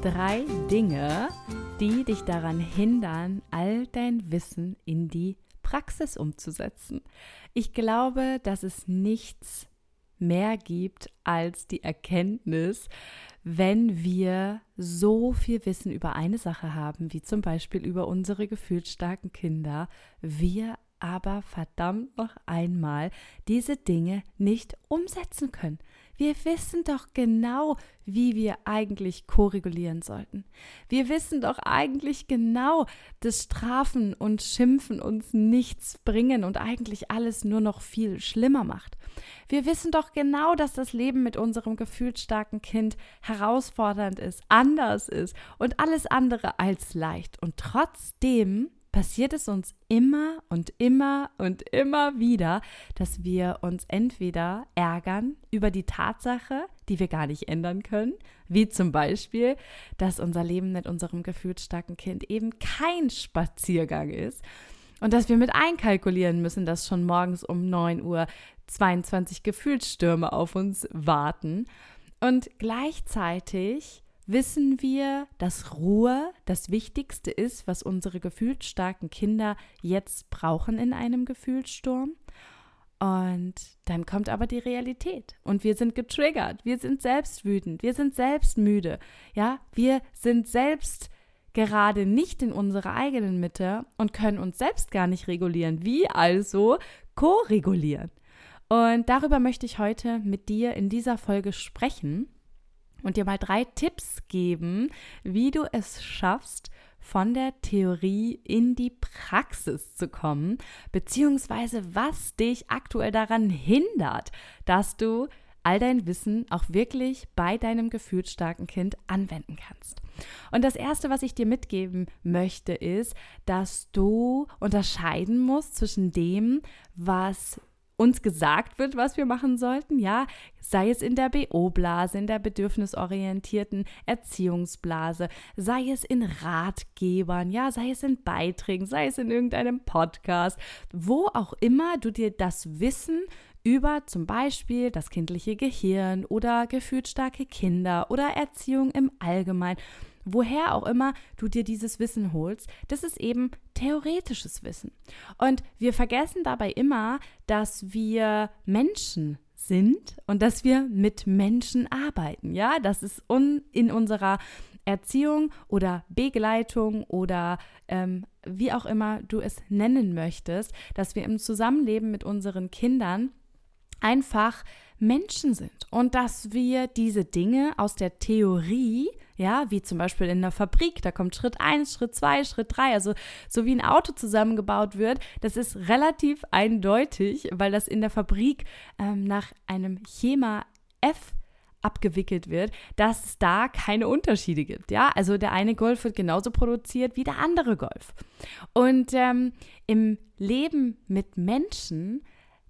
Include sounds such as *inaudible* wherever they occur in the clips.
drei Dinge, die dich daran hindern, all dein Wissen in die Praxis umzusetzen. Ich glaube, dass es nichts mehr gibt als die Erkenntnis, wenn wir so viel Wissen über eine Sache haben, wie zum Beispiel über unsere gefühlsstarken Kinder, wir aber verdammt noch einmal diese Dinge nicht umsetzen können. Wir wissen doch genau, wie wir eigentlich koregulieren sollten. Wir wissen doch eigentlich genau, dass Strafen und Schimpfen uns nichts bringen und eigentlich alles nur noch viel schlimmer macht. Wir wissen doch genau, dass das Leben mit unserem gefühlsstarken Kind herausfordernd ist, anders ist und alles andere als leicht. Und trotzdem passiert es uns immer und immer und immer wieder, dass wir uns entweder ärgern über die Tatsache, die wir gar nicht ändern können, wie zum Beispiel, dass unser Leben mit unserem gefühlsstarken Kind eben kein Spaziergang ist und dass wir mit einkalkulieren müssen, dass schon morgens um 9 Uhr 22 Gefühlsstürme auf uns warten. Und gleichzeitig wissen wir, dass Ruhe das Wichtigste ist, was unsere gefühlsstarken Kinder jetzt brauchen in einem Gefühlssturm. Und dann kommt aber die Realität und wir sind getriggert, wir sind selbst wütend, wir sind selbst müde, ja, wir sind selbst gerade nicht in unserer eigenen Mitte und können uns selbst gar nicht regulieren. Wie also ko-regulieren? Und darüber möchte ich heute mit dir in dieser Folge sprechen und dir mal drei Tipps geben, wie du es schaffst, von der Theorie in die Praxis zu kommen, beziehungsweise was dich aktuell daran hindert, dass du all dein Wissen auch wirklich bei deinem gefühlsstarken Kind anwenden kannst. Und das Erste, was ich dir mitgeben möchte, ist, dass du unterscheiden musst zwischen dem, was uns gesagt wird, was wir machen sollten, ja, sei es in der BO-Blase, in der bedürfnisorientierten Erziehungsblase, sei es in Ratgebern, ja, sei es in Beiträgen, sei es in irgendeinem Podcast, wo auch immer du dir das Wissen über zum Beispiel das kindliche Gehirn oder gefühlsstarke Kinder oder Erziehung im Allgemeinen woher auch immer du dir dieses Wissen holst, das ist eben theoretisches Wissen. Und wir vergessen dabei immer, dass wir Menschen sind und dass wir mit Menschen arbeiten. Ja, das ist un in unserer Erziehung oder Begleitung oder ähm, wie auch immer du es nennen möchtest, dass wir im Zusammenleben mit unseren Kindern einfach Menschen sind und dass wir diese Dinge aus der Theorie ja, wie zum Beispiel in der Fabrik, da kommt Schritt 1, Schritt 2, Schritt 3, also so wie ein Auto zusammengebaut wird, das ist relativ eindeutig, weil das in der Fabrik ähm, nach einem Schema F abgewickelt wird, dass es da keine Unterschiede gibt. Ja, also der eine Golf wird genauso produziert wie der andere Golf. Und ähm, im Leben mit Menschen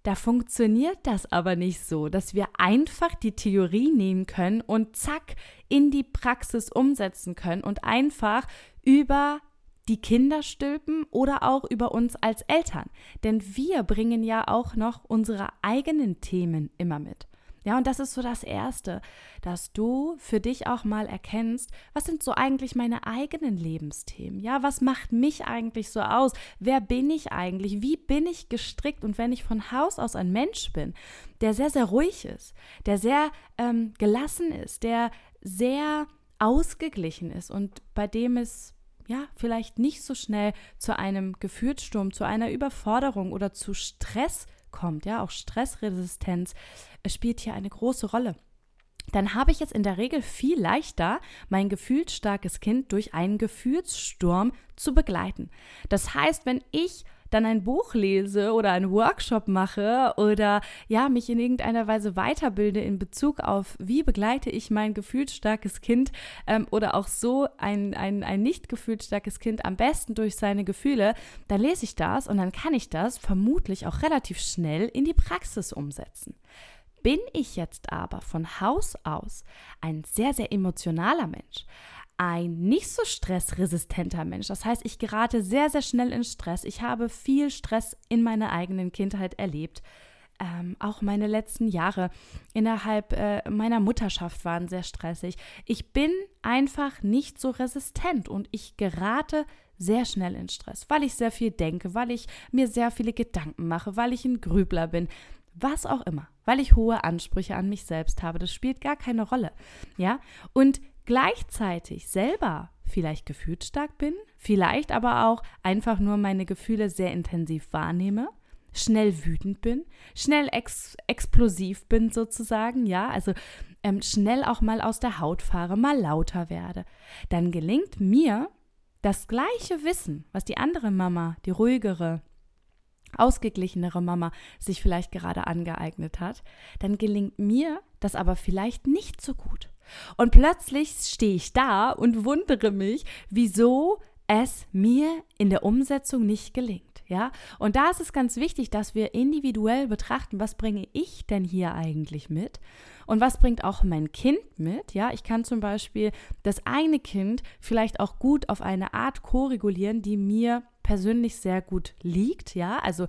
da funktioniert das aber nicht so, dass wir einfach die Theorie nehmen können und zack in die Praxis umsetzen können und einfach über die Kinder stülpen oder auch über uns als Eltern. Denn wir bringen ja auch noch unsere eigenen Themen immer mit. Ja, und das ist so das Erste, dass du für dich auch mal erkennst, was sind so eigentlich meine eigenen Lebensthemen? Ja, was macht mich eigentlich so aus? Wer bin ich eigentlich? Wie bin ich gestrickt? Und wenn ich von Haus aus ein Mensch bin, der sehr, sehr ruhig ist, der sehr ähm, gelassen ist, der sehr ausgeglichen ist und bei dem es ja, vielleicht nicht so schnell zu einem Gefühlssturm, zu einer Überforderung oder zu Stress kommt, ja, auch Stressresistenz spielt hier eine große Rolle dann habe ich jetzt in der Regel viel leichter, mein gefühlsstarkes Kind durch einen Gefühlssturm zu begleiten. Das heißt, wenn ich dann ein Buch lese oder einen Workshop mache oder ja, mich in irgendeiner Weise weiterbilde in Bezug auf, wie begleite ich mein gefühlsstarkes Kind ähm, oder auch so ein, ein, ein nicht gefühlsstarkes Kind am besten durch seine Gefühle, dann lese ich das und dann kann ich das vermutlich auch relativ schnell in die Praxis umsetzen. Bin ich jetzt aber von Haus aus ein sehr, sehr emotionaler Mensch, ein nicht so stressresistenter Mensch. Das heißt, ich gerate sehr, sehr schnell in Stress. Ich habe viel Stress in meiner eigenen Kindheit erlebt. Ähm, auch meine letzten Jahre innerhalb äh, meiner Mutterschaft waren sehr stressig. Ich bin einfach nicht so resistent und ich gerate sehr schnell in Stress, weil ich sehr viel denke, weil ich mir sehr viele Gedanken mache, weil ich ein Grübler bin, was auch immer, weil ich hohe Ansprüche an mich selbst habe. Das spielt gar keine Rolle. Ja? Und gleichzeitig selber vielleicht gefühlsstark bin, vielleicht aber auch einfach nur meine Gefühle sehr intensiv wahrnehme, schnell wütend bin, schnell ex explosiv bin sozusagen, ja, also ähm, schnell auch mal aus der Haut fahre, mal lauter werde, dann gelingt mir das gleiche Wissen, was die andere Mama, die ruhigere, ausgeglichenere Mama sich vielleicht gerade angeeignet hat, dann gelingt mir das aber vielleicht nicht so gut. Und plötzlich stehe ich da und wundere mich, wieso es mir in der Umsetzung nicht gelingt. Ja, und da ist es ganz wichtig, dass wir individuell betrachten, was bringe ich denn hier eigentlich mit und was bringt auch mein Kind mit. Ja, ich kann zum Beispiel das eine Kind vielleicht auch gut auf eine Art koregulieren, die mir persönlich sehr gut liegt. Ja, also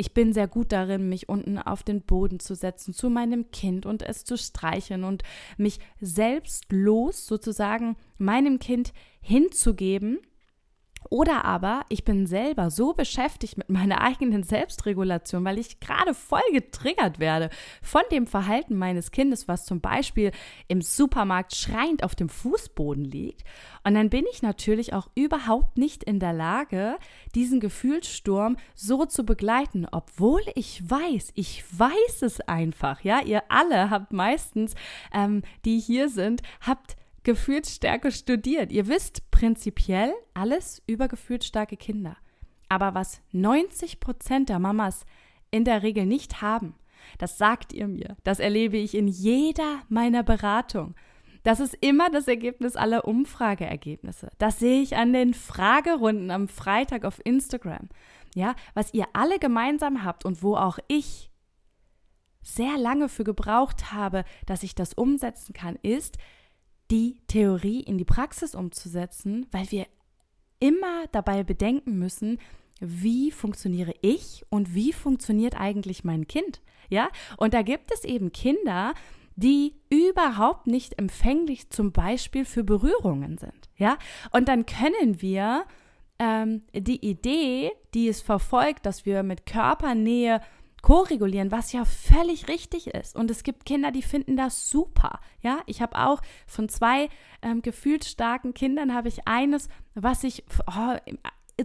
ich bin sehr gut darin, mich unten auf den Boden zu setzen zu meinem Kind und es zu streicheln und mich selbstlos sozusagen meinem Kind hinzugeben oder aber ich bin selber so beschäftigt mit meiner eigenen Selbstregulation, weil ich gerade voll getriggert werde von dem Verhalten meines Kindes, was zum Beispiel im Supermarkt schreiend auf dem Fußboden liegt. Und dann bin ich natürlich auch überhaupt nicht in der Lage, diesen Gefühlssturm so zu begleiten, obwohl ich weiß, ich weiß es einfach. Ja, ihr alle habt meistens, ähm, die hier sind, habt Gefühlsstärke studiert. Ihr wisst prinzipiell alles über gefühlsstarke Kinder. Aber was 90 Prozent der Mamas in der Regel nicht haben, das sagt ihr mir. Das erlebe ich in jeder meiner Beratung. Das ist immer das Ergebnis aller Umfrageergebnisse. Das sehe ich an den Fragerunden am Freitag auf Instagram. Ja, was ihr alle gemeinsam habt und wo auch ich sehr lange für gebraucht habe, dass ich das umsetzen kann, ist, die Theorie in die Praxis umzusetzen, weil wir immer dabei bedenken müssen, wie funktioniere ich und wie funktioniert eigentlich mein Kind? Ja, und da gibt es eben Kinder, die überhaupt nicht empfänglich zum Beispiel für Berührungen sind. Ja, und dann können wir ähm, die Idee, die es verfolgt, dass wir mit Körpernähe koregulieren, was ja völlig richtig ist. Und es gibt Kinder, die finden das super. Ja, ich habe auch von zwei ähm, gefühlsstarken Kindern habe ich eines, was sich oh,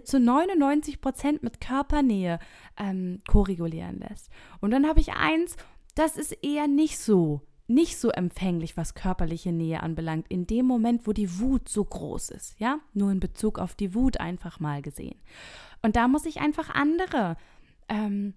zu 99 Prozent mit Körpernähe ähm, koregulieren lässt. Und dann habe ich eins, das ist eher nicht so nicht so empfänglich, was körperliche Nähe anbelangt, in dem Moment, wo die Wut so groß ist, ja, nur in Bezug auf die Wut einfach mal gesehen. Und da muss ich einfach andere ähm,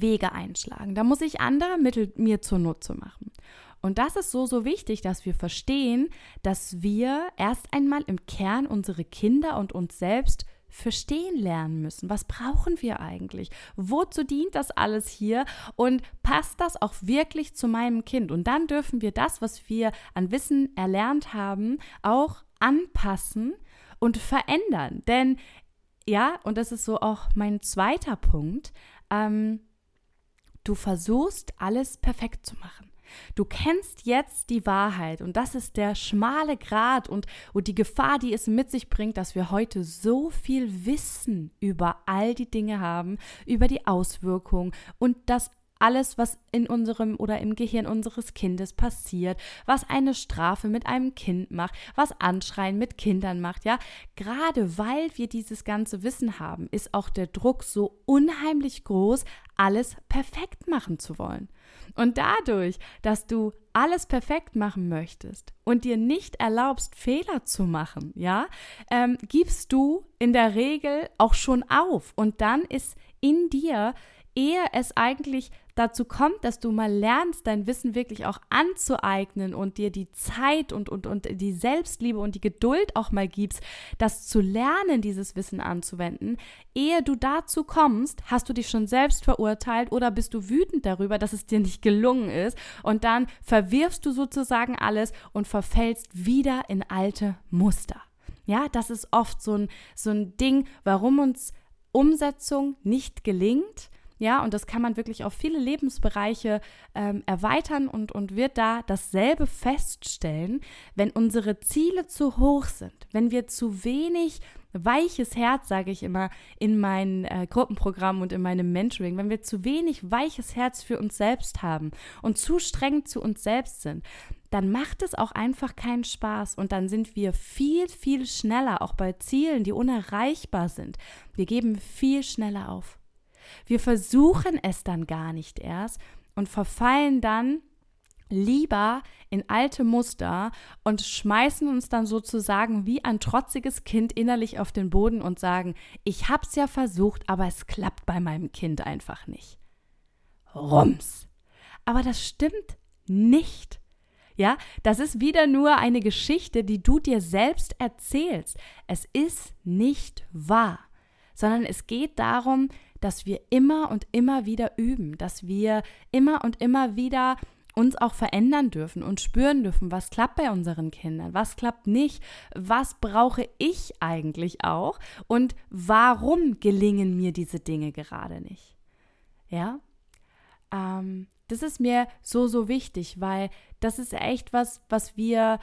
Wege einschlagen. Da muss ich andere Mittel mir zunutze machen. Und das ist so, so wichtig, dass wir verstehen, dass wir erst einmal im Kern unsere Kinder und uns selbst verstehen lernen müssen. Was brauchen wir eigentlich? Wozu dient das alles hier? Und passt das auch wirklich zu meinem Kind? Und dann dürfen wir das, was wir an Wissen erlernt haben, auch anpassen und verändern. Denn ja, und das ist so auch mein zweiter Punkt, ähm, Du versuchst alles perfekt zu machen. Du kennst jetzt die Wahrheit und das ist der schmale Grat und, und die Gefahr, die es mit sich bringt, dass wir heute so viel Wissen über all die Dinge haben, über die Auswirkungen und das alles, was in unserem oder im Gehirn unseres Kindes passiert, was eine Strafe mit einem Kind macht, was Anschreien mit Kindern macht, ja. Gerade weil wir dieses ganze Wissen haben, ist auch der Druck so unheimlich groß, alles perfekt machen zu wollen. Und dadurch, dass du alles perfekt machen möchtest und dir nicht erlaubst, Fehler zu machen, ja, ähm, gibst du in der Regel auch schon auf. Und dann ist in dir ehe es eigentlich dazu kommt, dass du mal lernst, dein Wissen wirklich auch anzueignen und dir die Zeit und, und, und die Selbstliebe und die Geduld auch mal gibst, das zu lernen, dieses Wissen anzuwenden, ehe du dazu kommst, hast du dich schon selbst verurteilt oder bist du wütend darüber, dass es dir nicht gelungen ist und dann verwirfst du sozusagen alles und verfällst wieder in alte Muster. Ja, das ist oft so ein, so ein Ding, warum uns Umsetzung nicht gelingt, ja, und das kann man wirklich auf viele Lebensbereiche ähm, erweitern und, und wird da dasselbe feststellen, wenn unsere Ziele zu hoch sind, wenn wir zu wenig weiches Herz, sage ich immer, in meinen äh, Gruppenprogrammen und in meinem Mentoring, wenn wir zu wenig weiches Herz für uns selbst haben und zu streng zu uns selbst sind, dann macht es auch einfach keinen Spaß und dann sind wir viel, viel schneller, auch bei Zielen, die unerreichbar sind. Wir geben viel schneller auf. Wir versuchen es dann gar nicht erst und verfallen dann lieber in alte Muster und schmeißen uns dann sozusagen wie ein trotziges Kind innerlich auf den Boden und sagen, ich hab's ja versucht, aber es klappt bei meinem Kind einfach nicht. Rums. Aber das stimmt nicht. Ja, das ist wieder nur eine Geschichte, die du dir selbst erzählst. Es ist nicht wahr, sondern es geht darum, dass wir immer und immer wieder üben, dass wir immer und immer wieder uns auch verändern dürfen und spüren dürfen, was klappt bei unseren Kindern, was klappt nicht, was brauche ich eigentlich auch und warum gelingen mir diese Dinge gerade nicht. Ja, ähm, das ist mir so, so wichtig, weil das ist echt was, was wir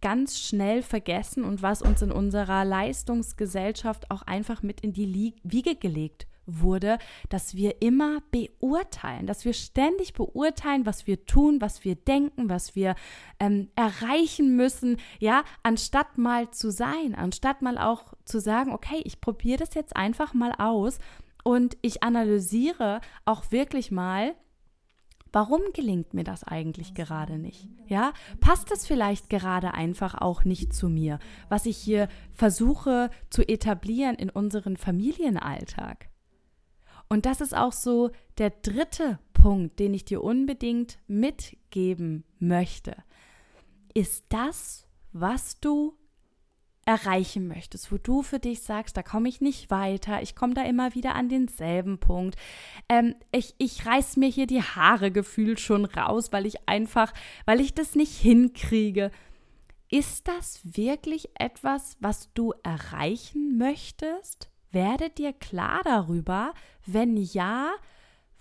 ganz schnell vergessen und was uns in unserer Leistungsgesellschaft auch einfach mit in die Wiege gelegt wurde, dass wir immer beurteilen, dass wir ständig beurteilen, was wir tun, was wir denken, was wir ähm, erreichen müssen, ja, anstatt mal zu sein, anstatt mal auch zu sagen, okay, ich probiere das jetzt einfach mal aus und ich analysiere auch wirklich mal, Warum gelingt mir das eigentlich gerade nicht? Ja, passt es vielleicht gerade einfach auch nicht zu mir, was ich hier versuche zu etablieren in unseren Familienalltag? Und das ist auch so der dritte Punkt, den ich dir unbedingt mitgeben möchte. Ist das, was du erreichen möchtest, wo du für dich sagst, da komme ich nicht weiter, ich komme da immer wieder an denselben Punkt. Ähm, ich, ich reiß mir hier die Haare gefühlt schon raus, weil ich einfach, weil ich das nicht hinkriege. Ist das wirklich etwas, was du erreichen möchtest? Werde dir klar darüber, wenn ja,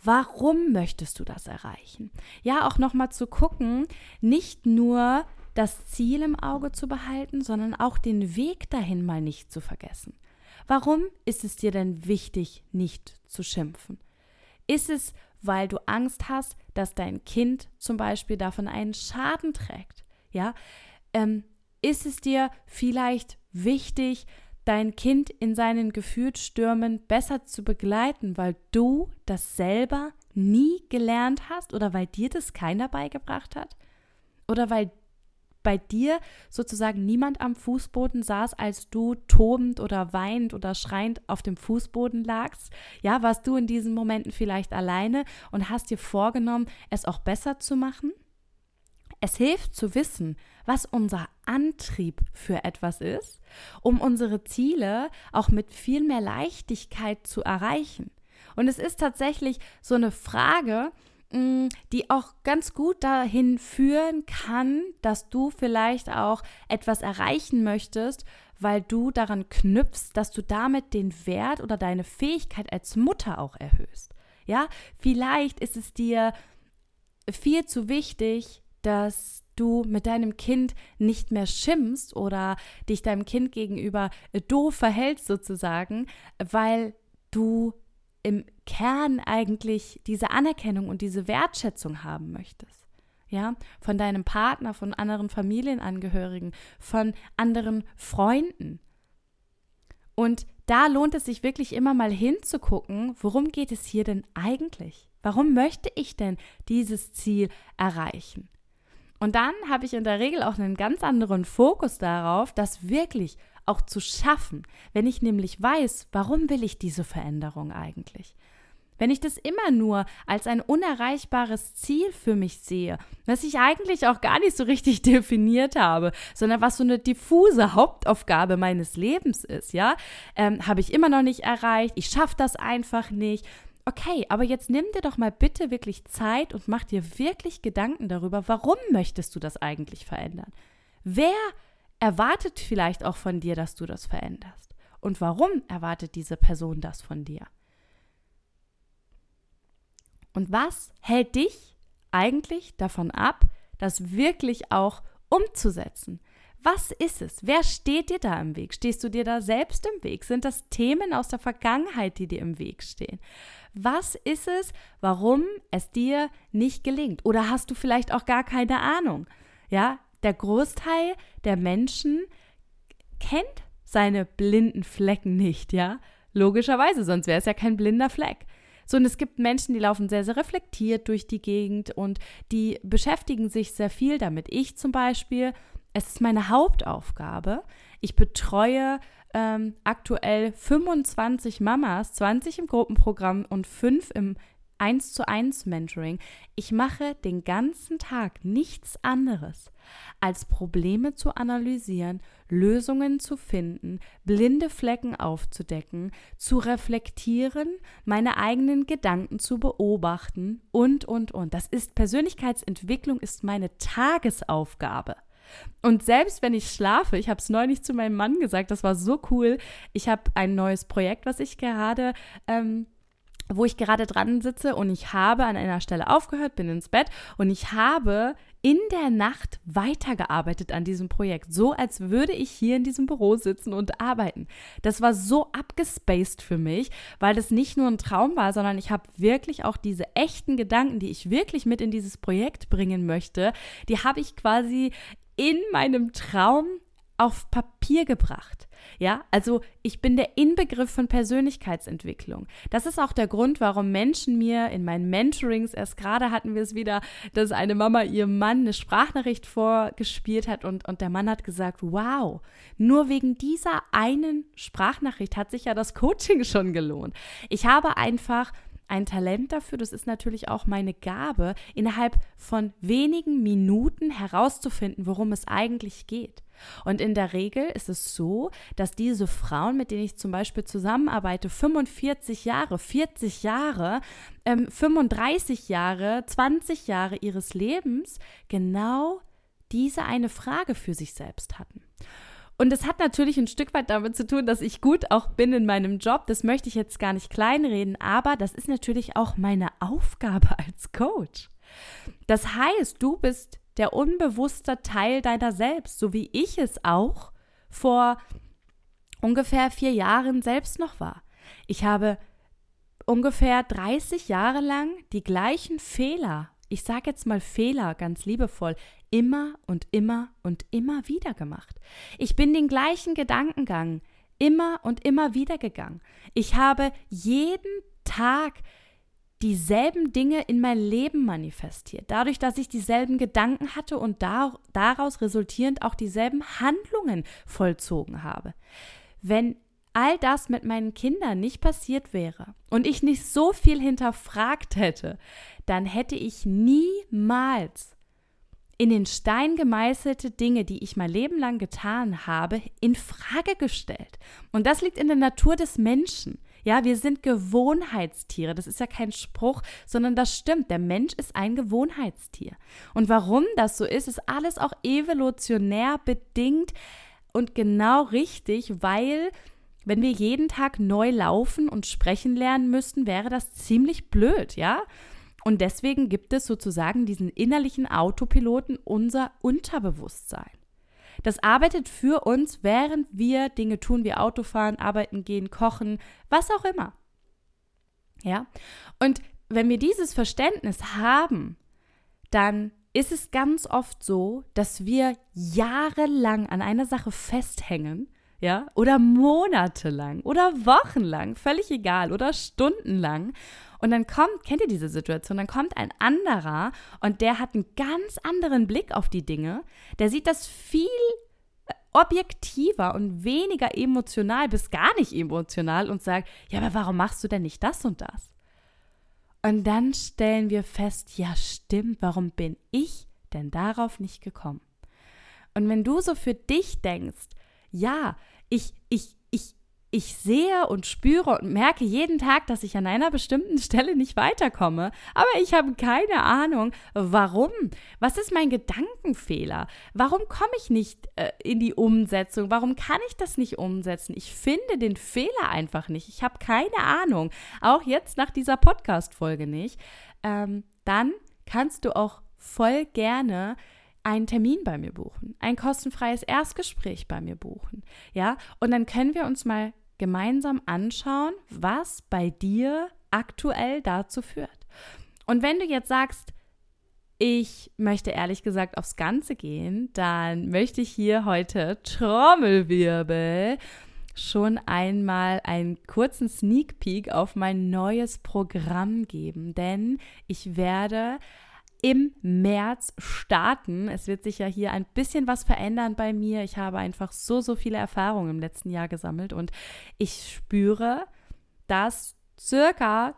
warum möchtest du das erreichen? Ja, auch nochmal zu gucken, nicht nur das Ziel im Auge zu behalten, sondern auch den Weg dahin mal nicht zu vergessen. Warum ist es dir denn wichtig, nicht zu schimpfen? Ist es, weil du Angst hast, dass dein Kind zum Beispiel davon einen Schaden trägt? Ja, ähm, ist es dir vielleicht wichtig, dein Kind in seinen Gefühlsstürmen besser zu begleiten, weil du das selber nie gelernt hast oder weil dir das keiner beigebracht hat? Oder weil bei dir sozusagen niemand am Fußboden saß, als du tobend oder weinend oder schreiend auf dem Fußboden lagst? Ja, warst du in diesen Momenten vielleicht alleine und hast dir vorgenommen, es auch besser zu machen? Es hilft zu wissen, was unser Antrieb für etwas ist, um unsere Ziele auch mit viel mehr Leichtigkeit zu erreichen. Und es ist tatsächlich so eine Frage, mm, die auch ganz gut dahin führen kann, dass du vielleicht auch etwas erreichen möchtest, weil du daran knüpfst, dass du damit den Wert oder deine Fähigkeit als Mutter auch erhöhst. Ja, vielleicht ist es dir viel zu wichtig, dass du mit deinem Kind nicht mehr schimpfst oder dich deinem Kind gegenüber doof verhältst sozusagen, weil du im Kern eigentlich diese Anerkennung und diese Wertschätzung haben möchtest. Ja, von deinem Partner, von anderen Familienangehörigen, von anderen Freunden. Und da lohnt es sich wirklich immer mal hinzugucken, worum geht es hier denn eigentlich? Warum möchte ich denn dieses Ziel erreichen? Und dann habe ich in der Regel auch einen ganz anderen Fokus darauf, das wirklich auch zu schaffen, wenn ich nämlich weiß, warum will ich diese Veränderung eigentlich? Wenn ich das immer nur als ein unerreichbares Ziel für mich sehe, was ich eigentlich auch gar nicht so richtig *laughs* definiert habe, sondern was so eine diffuse Hauptaufgabe meines Lebens ist, ja, ähm, habe ich immer noch nicht erreicht, ich schaffe das einfach nicht. Okay, aber jetzt nimm dir doch mal bitte wirklich Zeit und mach dir wirklich Gedanken darüber, warum möchtest du das eigentlich verändern? Wer erwartet vielleicht auch von dir, dass du das veränderst? Und warum erwartet diese Person das von dir? Und was hält dich eigentlich davon ab, das wirklich auch umzusetzen? Was ist es? Wer steht dir da im Weg? Stehst du dir da selbst im Weg? Sind das Themen aus der Vergangenheit, die dir im Weg stehen? Was ist es, warum es dir nicht gelingt? Oder hast du vielleicht auch gar keine Ahnung? Ja, der Großteil der Menschen kennt seine blinden Flecken nicht, ja? Logischerweise, sonst wäre es ja kein blinder Fleck. So, und es gibt Menschen, die laufen sehr, sehr reflektiert durch die Gegend und die beschäftigen sich sehr viel damit. Ich zum Beispiel, es ist meine Hauptaufgabe. Ich betreue ähm, aktuell 25 Mamas, 20 im Gruppenprogramm und 5 im 1 zu 1 Mentoring. Ich mache den ganzen Tag nichts anderes, als Probleme zu analysieren, Lösungen zu finden, blinde Flecken aufzudecken, zu reflektieren, meine eigenen Gedanken zu beobachten und, und, und. Das ist Persönlichkeitsentwicklung, ist meine Tagesaufgabe. Und selbst wenn ich schlafe, ich habe es neulich zu meinem Mann gesagt, das war so cool. Ich habe ein neues Projekt, was ich gerade ähm, wo ich gerade dran sitze und ich habe an einer Stelle aufgehört, bin ins Bett und ich habe in der Nacht weitergearbeitet an diesem Projekt, so als würde ich hier in diesem Büro sitzen und arbeiten. Das war so abgespaced für mich, weil das nicht nur ein Traum war, sondern ich habe wirklich auch diese echten Gedanken, die ich wirklich mit in dieses Projekt bringen möchte, die habe ich quasi in meinem Traum auf Papier gebracht. Ja, also ich bin der Inbegriff von Persönlichkeitsentwicklung. Das ist auch der Grund, warum Menschen mir in meinen Mentorings, erst gerade hatten wir es wieder, dass eine Mama ihrem Mann eine Sprachnachricht vorgespielt hat und, und der Mann hat gesagt, wow, nur wegen dieser einen Sprachnachricht hat sich ja das Coaching schon gelohnt. Ich habe einfach ein Talent dafür, das ist natürlich auch meine Gabe, innerhalb von wenigen Minuten herauszufinden, worum es eigentlich geht. Und in der Regel ist es so, dass diese Frauen, mit denen ich zum Beispiel zusammenarbeite, 45 Jahre, 40 Jahre, ähm, 35 Jahre, 20 Jahre ihres Lebens genau diese eine Frage für sich selbst hatten. Und es hat natürlich ein Stück weit damit zu tun, dass ich gut auch bin in meinem Job. Das möchte ich jetzt gar nicht kleinreden, aber das ist natürlich auch meine Aufgabe *laughs* als Coach. Das heißt, du bist der unbewusste Teil deiner selbst, so wie ich es auch vor ungefähr vier Jahren selbst noch war. Ich habe ungefähr 30 Jahre lang die gleichen Fehler, ich sage jetzt mal Fehler ganz liebevoll, immer und immer und immer wieder gemacht. Ich bin den gleichen Gedankengang immer und immer wieder gegangen. Ich habe jeden Tag dieselben Dinge in mein Leben manifestiert. Dadurch, dass ich dieselben Gedanken hatte und da, daraus resultierend auch dieselben Handlungen vollzogen habe. Wenn all das mit meinen Kindern nicht passiert wäre und ich nicht so viel hinterfragt hätte, dann hätte ich niemals in den Stein gemeißelte Dinge, die ich mein Leben lang getan habe, in Frage gestellt. Und das liegt in der Natur des Menschen. Ja, wir sind Gewohnheitstiere. Das ist ja kein Spruch, sondern das stimmt. Der Mensch ist ein Gewohnheitstier. Und warum das so ist, ist alles auch evolutionär bedingt und genau richtig, weil wenn wir jeden Tag neu laufen und sprechen lernen müssten, wäre das ziemlich blöd, ja? Und deswegen gibt es sozusagen diesen innerlichen Autopiloten unser Unterbewusstsein. Das arbeitet für uns, während wir Dinge tun wie Autofahren, arbeiten gehen, kochen, was auch immer. Ja? Und wenn wir dieses Verständnis haben, dann ist es ganz oft so, dass wir jahrelang an einer Sache festhängen, ja, oder monatelang oder wochenlang, völlig egal, oder stundenlang. Und dann kommt, kennt ihr diese Situation, dann kommt ein anderer und der hat einen ganz anderen Blick auf die Dinge. Der sieht das viel objektiver und weniger emotional bis gar nicht emotional und sagt, ja, aber warum machst du denn nicht das und das? Und dann stellen wir fest, ja stimmt, warum bin ich denn darauf nicht gekommen? Und wenn du so für dich denkst, ja, ich, ich, ich, ich sehe und spüre und merke jeden Tag, dass ich an einer bestimmten Stelle nicht weiterkomme, aber ich habe keine Ahnung, warum. Was ist mein Gedankenfehler? Warum komme ich nicht äh, in die Umsetzung? Warum kann ich das nicht umsetzen? Ich finde den Fehler einfach nicht. Ich habe keine Ahnung. Auch jetzt nach dieser Podcast-Folge nicht. Ähm, dann kannst du auch voll gerne einen Termin bei mir buchen, ein kostenfreies Erstgespräch bei mir buchen, ja? Und dann können wir uns mal gemeinsam anschauen, was bei dir aktuell dazu führt. Und wenn du jetzt sagst, ich möchte ehrlich gesagt aufs Ganze gehen, dann möchte ich hier heute Trommelwirbel schon einmal einen kurzen Sneak Peek auf mein neues Programm geben, denn ich werde im März starten. Es wird sich ja hier ein bisschen was verändern bei mir. Ich habe einfach so, so viele Erfahrungen im letzten Jahr gesammelt und ich spüre, dass circa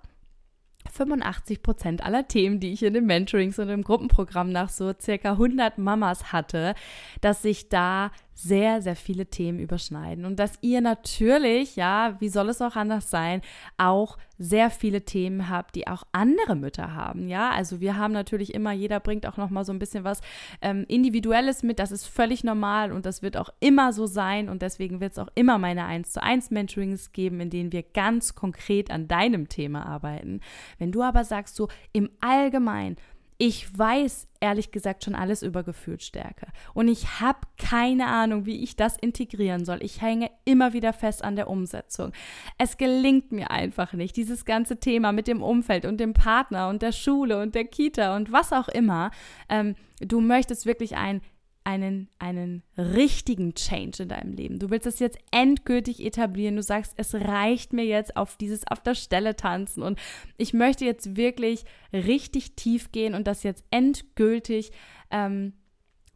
85 Prozent aller Themen, die ich in den Mentorings und im Gruppenprogramm nach so circa 100 Mamas hatte, dass sich da sehr, sehr viele Themen überschneiden und dass ihr natürlich, ja, wie soll es auch anders sein, auch sehr viele Themen habt, die auch andere Mütter haben, ja. Also wir haben natürlich immer, jeder bringt auch noch mal so ein bisschen was ähm, Individuelles mit, das ist völlig normal und das wird auch immer so sein und deswegen wird es auch immer meine 1 zu 1 Mentorings geben, in denen wir ganz konkret an deinem Thema arbeiten. Wenn du aber sagst, so im Allgemeinen, ich weiß ehrlich gesagt schon alles über Gefühlsstärke und ich habe keine Ahnung, wie ich das integrieren soll. Ich hänge immer wieder fest an der Umsetzung. Es gelingt mir einfach nicht, dieses ganze Thema mit dem Umfeld und dem Partner und der Schule und der Kita und was auch immer. Ähm, du möchtest wirklich ein einen, einen richtigen Change in deinem Leben. Du willst es jetzt endgültig etablieren. Du sagst, es reicht mir jetzt auf dieses auf der Stelle tanzen und ich möchte jetzt wirklich richtig tief gehen und das jetzt endgültig ähm,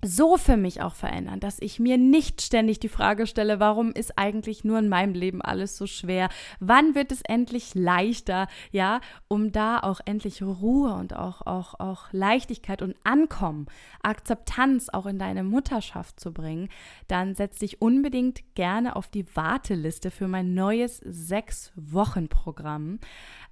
so für mich auch verändern, dass ich mir nicht ständig die Frage stelle, warum ist eigentlich nur in meinem Leben alles so schwer? Wann wird es endlich leichter? Ja, um da auch endlich Ruhe und auch, auch, auch Leichtigkeit und Ankommen, Akzeptanz auch in deine Mutterschaft zu bringen, dann setz dich unbedingt gerne auf die Warteliste für mein neues Sechs-Wochen-Programm.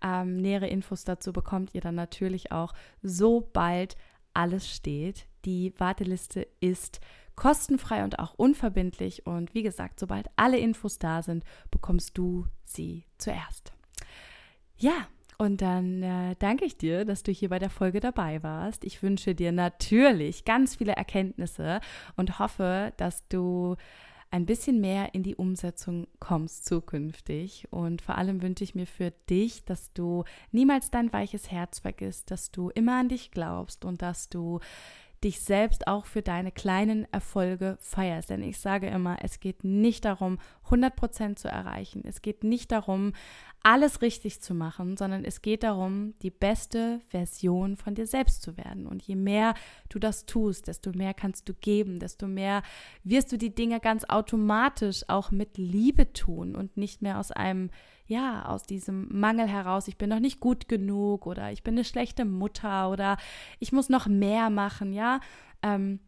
Ähm, nähere Infos dazu bekommt ihr dann natürlich auch, sobald alles steht. Die Warteliste ist kostenfrei und auch unverbindlich. Und wie gesagt, sobald alle Infos da sind, bekommst du sie zuerst. Ja, und dann äh, danke ich dir, dass du hier bei der Folge dabei warst. Ich wünsche dir natürlich ganz viele Erkenntnisse und hoffe, dass du ein bisschen mehr in die Umsetzung kommst zukünftig. Und vor allem wünsche ich mir für dich, dass du niemals dein weiches Herz vergisst, dass du immer an dich glaubst und dass du dich selbst auch für deine kleinen Erfolge feierst. Denn ich sage immer, es geht nicht darum, 100% zu erreichen. Es geht nicht darum, alles richtig zu machen, sondern es geht darum, die beste Version von dir selbst zu werden. Und je mehr du das tust, desto mehr kannst du geben, desto mehr wirst du die Dinge ganz automatisch auch mit Liebe tun und nicht mehr aus einem, ja, aus diesem Mangel heraus, ich bin noch nicht gut genug oder ich bin eine schlechte Mutter oder ich muss noch mehr machen, ja. Ähm,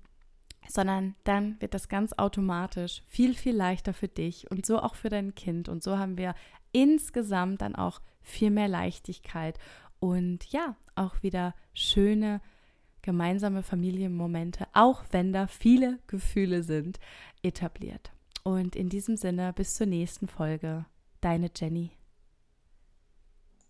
sondern dann wird das ganz automatisch viel, viel leichter für dich und so auch für dein Kind. Und so haben wir insgesamt dann auch viel mehr Leichtigkeit und ja, auch wieder schöne gemeinsame Familienmomente, auch wenn da viele Gefühle sind, etabliert. Und in diesem Sinne, bis zur nächsten Folge. Deine Jenny.